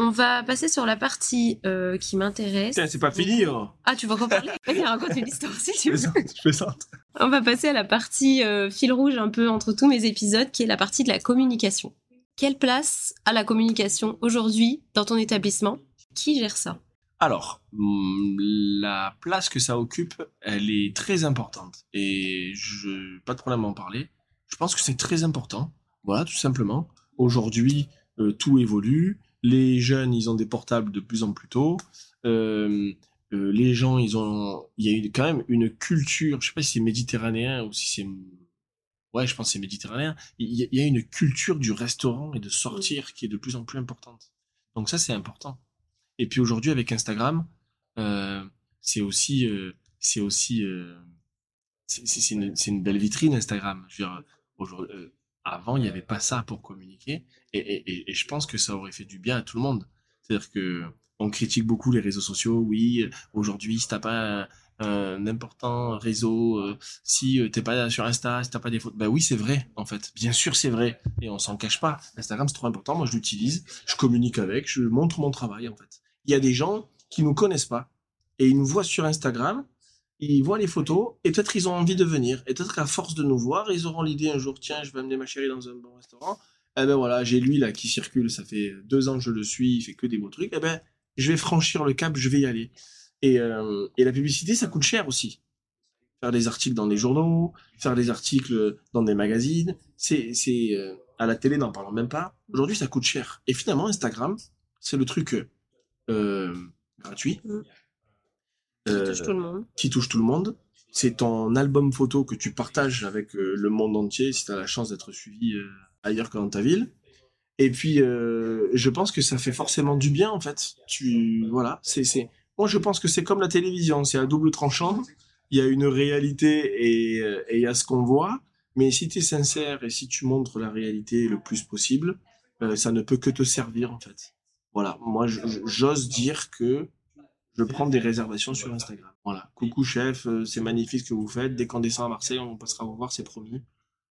On va passer sur la partie euh, qui m'intéresse. C'est pas fini, hein. Ah, tu veux encore parler? Vas-y, raconte une histoire si tu [LAUGHS] veux. je plaisante. On va passer à la partie euh, fil rouge un peu entre tous mes épisodes, qui est la partie de la communication. Quelle place a la communication aujourd'hui dans ton établissement? Qui gère ça? Alors, hum, la place que ça occupe, elle est très importante. Et je, pas de problème à en parler. Je pense que c'est très important. Voilà, tout simplement. Aujourd'hui, euh, tout évolue. Les jeunes, ils ont des portables de plus en plus tôt. Euh, euh, les gens, ils ont, il y a quand même une culture. Je sais pas si c'est méditerranéen ou si c'est, ouais, je pense c'est méditerranéen. Il y, a- une culture du restaurant et de sortir qui est de plus en plus importante. Donc ça, c'est important. Et puis aujourd'hui, avec Instagram, euh, c'est aussi, c'est aussi, c'est une, une belle vitrine Instagram. Je veux dire, aujourd'hui, avant, il n'y avait pas ça pour communiquer, et, je pense que ça aurait fait du bien à tout le monde. C'est-à-dire que on critique beaucoup les réseaux sociaux. Oui, aujourd'hui, si t'as pas un, un important réseau, euh, si euh, t'es pas sur Insta, si t'as pas des photos, bah oui, c'est vrai en fait. Bien sûr, c'est vrai, et on s'en cache pas. Instagram, c'est trop important. Moi, je l'utilise, je communique avec, je montre mon travail en fait. Il y a des gens qui nous connaissent pas et ils nous voient sur Instagram, ils voient les photos et peut-être ils ont envie de venir. Et peut-être qu'à force de nous voir, ils auront l'idée un jour, tiens, je vais amener ma chérie dans un bon restaurant. Eh ben voilà, j'ai lui là qui circule, ça fait deux ans que je le suis, il fait que des beaux trucs. Eh ben, je vais franchir le cap, je vais y aller. Et, euh, et la publicité, ça coûte cher aussi. Faire des articles dans les journaux, faire des articles dans des magazines, c'est, euh, à la télé, n'en parlons même pas. Aujourd'hui, ça coûte cher. Et finalement, Instagram, c'est le truc euh, gratuit. Euh, Qui touche tout le monde. qui touche tout le monde. C'est ton album photo que tu partages avec euh, le monde entier si tu as la chance d'être suivi euh, ailleurs que dans ta ville. Et puis, euh, je pense que ça fait forcément du bien, en fait. Tu, voilà, c'est, c'est, moi, je pense que c'est comme la télévision, c'est à double tranchant. Il y a une réalité et, et il y a ce qu'on voit. Mais si tu es sincère et si tu montres la réalité le plus possible, euh, ça ne peut que te servir, en fait. Voilà, moi, j'ose dire que je prends des réservations sur Instagram. Voilà. Coucou chef, euh, c'est magnifique ce que vous faites. Dès qu'on descend à Marseille, on passera vous voir, c'est promis.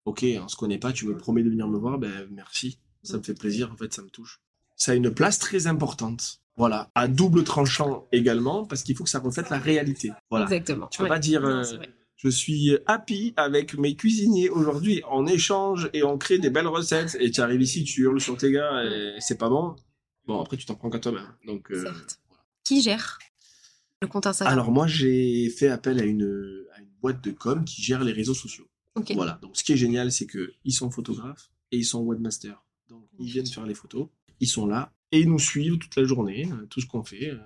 Ok, on se connaît pas, tu me promets de venir me voir, ben merci. Ça me fait plaisir, en fait, ça me touche. Ça a une place très importante. Voilà. À double tranchant également, parce qu'il faut que ça reflète la réalité. Voilà. Exactement. Tu peux Ouais. pas dire, euh, je suis happy avec mes cuisiniers aujourd'hui, on échange et on crée des belles recettes, et tu arrives ici, tu hurles sur tes gars, et c'est pas bon. Bon, après, tu t'en prends qu'à toi-même. Donc, euh. Qui gère? Le compte Instagram Alors, moi, j'ai fait appel à une, à une boîte de com qui gère les réseaux sociaux. Voilà. Donc, ce qui est génial, c'est que ils sont photographes et ils sont webmasters. Donc, ils viennent faire les photos. Ils sont là et ils nous suivent toute la journée, euh, tout ce qu'on fait. euh.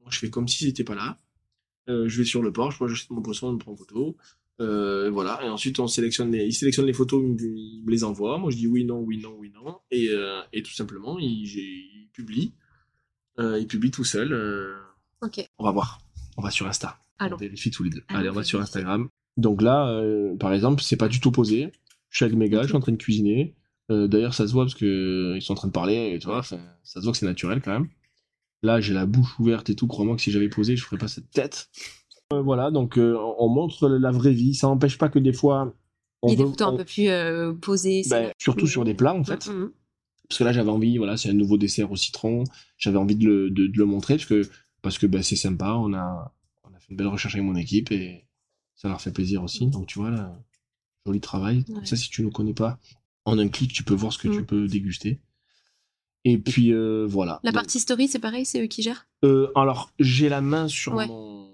Moi, je fais comme s'ils n'étaient pas là. Euh, je vais sur le porche, moi, j'achète mon poisson, on me prend en photo. Euh, voilà. Et ensuite, on sélectionne les, ils sélectionnent les photos, ils me, les envoient. Moi, je dis oui, non, oui, non, oui, non. Et, euh, et tout simplement, ils, publient. Ils publient tout seuls. Ok. On va voir. On va sur Insta. Allons. On vérifie tous les deux. Allons, Allez, on va sur. Instagram. Donc là, euh, par exemple, c'est pas du tout posé. Je suis avec mes gars, je suis en train de cuisiner. Euh, D'ailleurs, ça se voit parce que euh, sont en train de parler, et tu vois, ça se voit que c'est naturel quand même. Là, j'ai la bouche ouverte et tout. Crois-moi que si j'avais posé, je ferais pas cette tête. Euh, voilà, donc euh, on on montre la vraie vie. Ça n'empêche pas que des fois, on Il y a des veut- photos un peu plus euh, ben, surtout sur des plats en fait. Mhm, mhm. Parce que là, j'avais envie, voilà, c'est un nouveau dessert au citron. J'avais envie de le, de, de le montrer parce que, parce que ben, c'est sympa. On a, on a fait une belle recherche avec mon équipe et ça leur fait plaisir aussi. Donc, tu vois, là, joli travail. Comme Ouais. ça, si tu ne connais pas, en un clic, tu peux voir ce que Mm. tu peux déguster. Et puis, euh, voilà. La Donc, partie story, c'est pareil, c'est eux qui gèrent? Euh, alors, j'ai la main sur, Ouais. mon,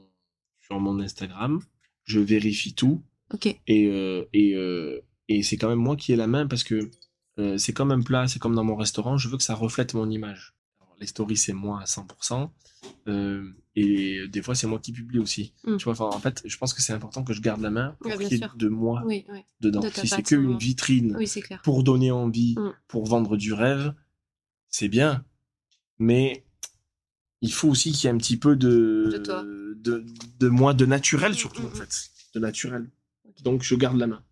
sur mon Instagram. Je vérifie tout. Ok. Et, euh, et, euh, et c'est quand même moi qui ai la main parce que c'est comme un plat, c'est comme dans mon restaurant, je veux que ça reflète mon image. Les stories, c'est moi à 100%. euh, et des fois, c'est moi qui publie aussi. Mm. Tu vois, en fait, je pense que c'est important que je garde la main pour Ouais, qu'il y ait de moi Oui, oui. dedans. de Si c'est patte, que hein. une vitrine Oui, pour donner envie, Mm. pour vendre du rêve, c'est bien. Mais il faut aussi qu'il y ait un petit peu de, De toi. de, de moi, de naturel Mm, surtout, mm, en fait. De naturel. Donc, je garde la main.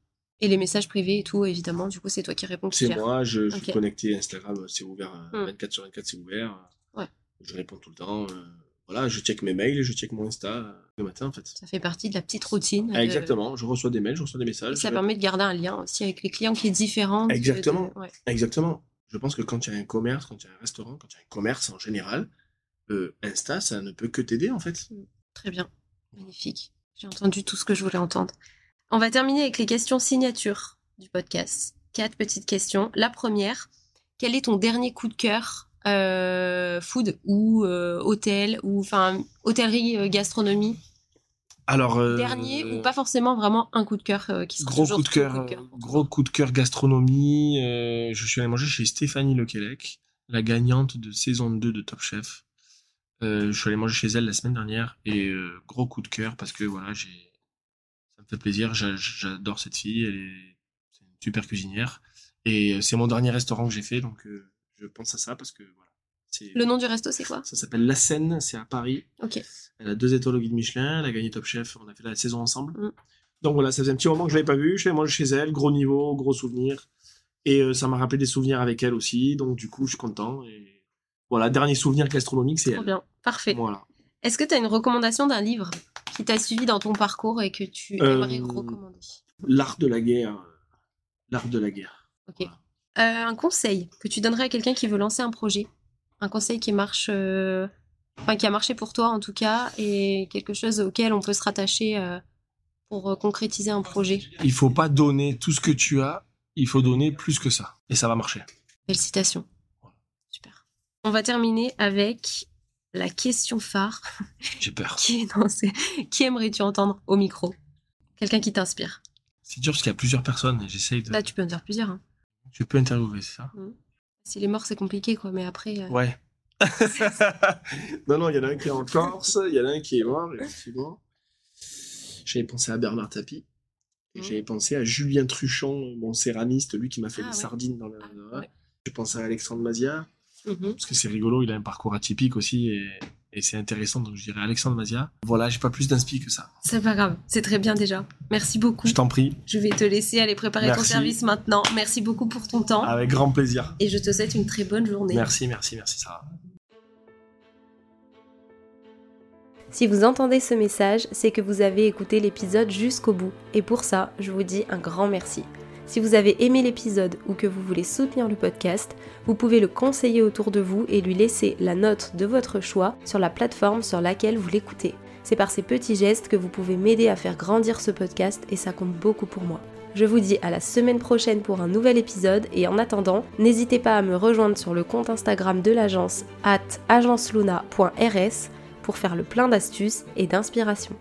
Et les messages privés et tout, évidemment, du coup, c'est toi qui réponds. qui C'est moi, je, je suis connecté, Instagram, c'est ouvert, euh, Mm. 24 sur 24, c'est ouvert. Ouais. Je réponds tout le temps. euh, voilà, je check mes mails, je check mon Insta euh, le matin, en fait. Ça fait partie de la petite routine. Ah, de- Exactement, je reçois des mails, je reçois des Et messages. ça permet de garder un lien aussi avec les clients qui est différent. Exactement. de- ouais. Exactement. Je pense que quand il y a un commerce, quand il y a un restaurant, quand il y a un commerce en général, euh, Insta, ça ne peut que t'aider en fait. Très bien. Magnifique. J'ai entendu tout ce que je voulais entendre. On va terminer avec les questions signatures du podcast. Quatre petites questions. La première, quel est ton dernier coup de cœur euh, food ou euh, hôtel ou enfin hôtellerie euh, gastronomie? Alors, dernier ou pas forcément vraiment un coup de cœur qui sera Gros coup de cœur, gros coup de cœur gastronomie. je suis allé manger chez Stéphanie Lequelec, la gagnante de saison 2 de Top Chef. Je suis allé manger chez elle la semaine dernière et gros coup de cœur parce que voilà, j'ai, ça me fait plaisir. j'a- J'adore cette fille, elle est, c'est une super cuisinière et euh, c'est mon dernier restaurant que j'ai fait donc euh, je pense à ça parce que voilà. Le nom du resto c'est quoi? Ça s'appelle La Seine, c'est à Paris. Ok. Elle a deux étoiles au guide Michelin, elle a gagné Top Chef, on a fait la saison ensemble. Mm. Donc voilà, ça faisait un petit moment que je l'avais pas vue, je l'ai mangé chez elle, gros niveau, gros souvenir. Et euh, ça m'a rappelé des souvenirs avec elle aussi, donc du coup je suis content. Et voilà, dernier souvenir gastronomique, c'est elle. bien. Parfait. Voilà. Est-ce que tu as une recommandation d'un livre? Qui t'a suivi dans ton parcours et que tu Euh, aimerais recommander L'art de la guerre. L'art de la guerre. Ok. Euh, un conseil que tu donnerais à quelqu'un qui veut lancer un projet Un conseil qui marche, euh, enfin qui a marché pour toi en tout cas, et quelque chose auquel on peut se rattacher euh, pour euh, concrétiser un projet. Il faut pas donner tout ce que tu as, il faut donner plus que ça. Et ça va marcher. Belle citation. Super. On va terminer avec la question phare. J'ai peur. Qui, non, qui aimerais-tu entendre au micro? Quelqu'un qui t'inspire. C'est dur parce qu'il y a plusieurs personnes et j'essaye de. Là, tu peux en dire plusieurs. hein. Tu peux interviewer, c'est ça? Si les morts, c'est compliqué, quoi. Mais après, euh, Ouais. [LAUGHS] non, non, il y en a un qui est en Corse, il y en a un qui est mort, effectivement. J'avais pensé à Bernard Tapie. Mhm. j'avais pensé à Julien Truchon, mon céramiste, lui qui m'a fait Ah des ouais. sardines dans le. Ah, ouais. J'ai pensé à Alexandre Mazia, mhm. parce que c'est rigolo, il a un parcours atypique aussi, et, et c'est intéressant, donc je dirais Alexandre Mazia. Voilà, j'ai pas plus d'inspi que ça. c'est pas grave. C'est très bien déjà. Merci beaucoup. Je t'en prie, Je vais te laisser aller préparer ton service maintenant. Merci beaucoup pour ton temps. avec grand plaisir. Et je te souhaite une très bonne journée. Merci, merci, merci Sarah. Si vous entendez ce message, c'est que vous avez écouté l'épisode jusqu'au bout. Et pour ça, je vous dis un grand merci. Si vous avez aimé l'épisode ou que vous voulez soutenir le podcast, vous pouvez le conseiller autour de vous et lui laisser la note de votre choix sur la plateforme sur laquelle vous l'écoutez. C'est par ces petits gestes que vous pouvez m'aider à faire grandir ce podcast et ça compte beaucoup pour moi. Je vous dis à la semaine prochaine pour un nouvel épisode et en attendant, n'hésitez pas à me rejoindre sur le compte Instagram de l'agence at agenceluna.rs pour faire le plein d'astuces et d'inspiration.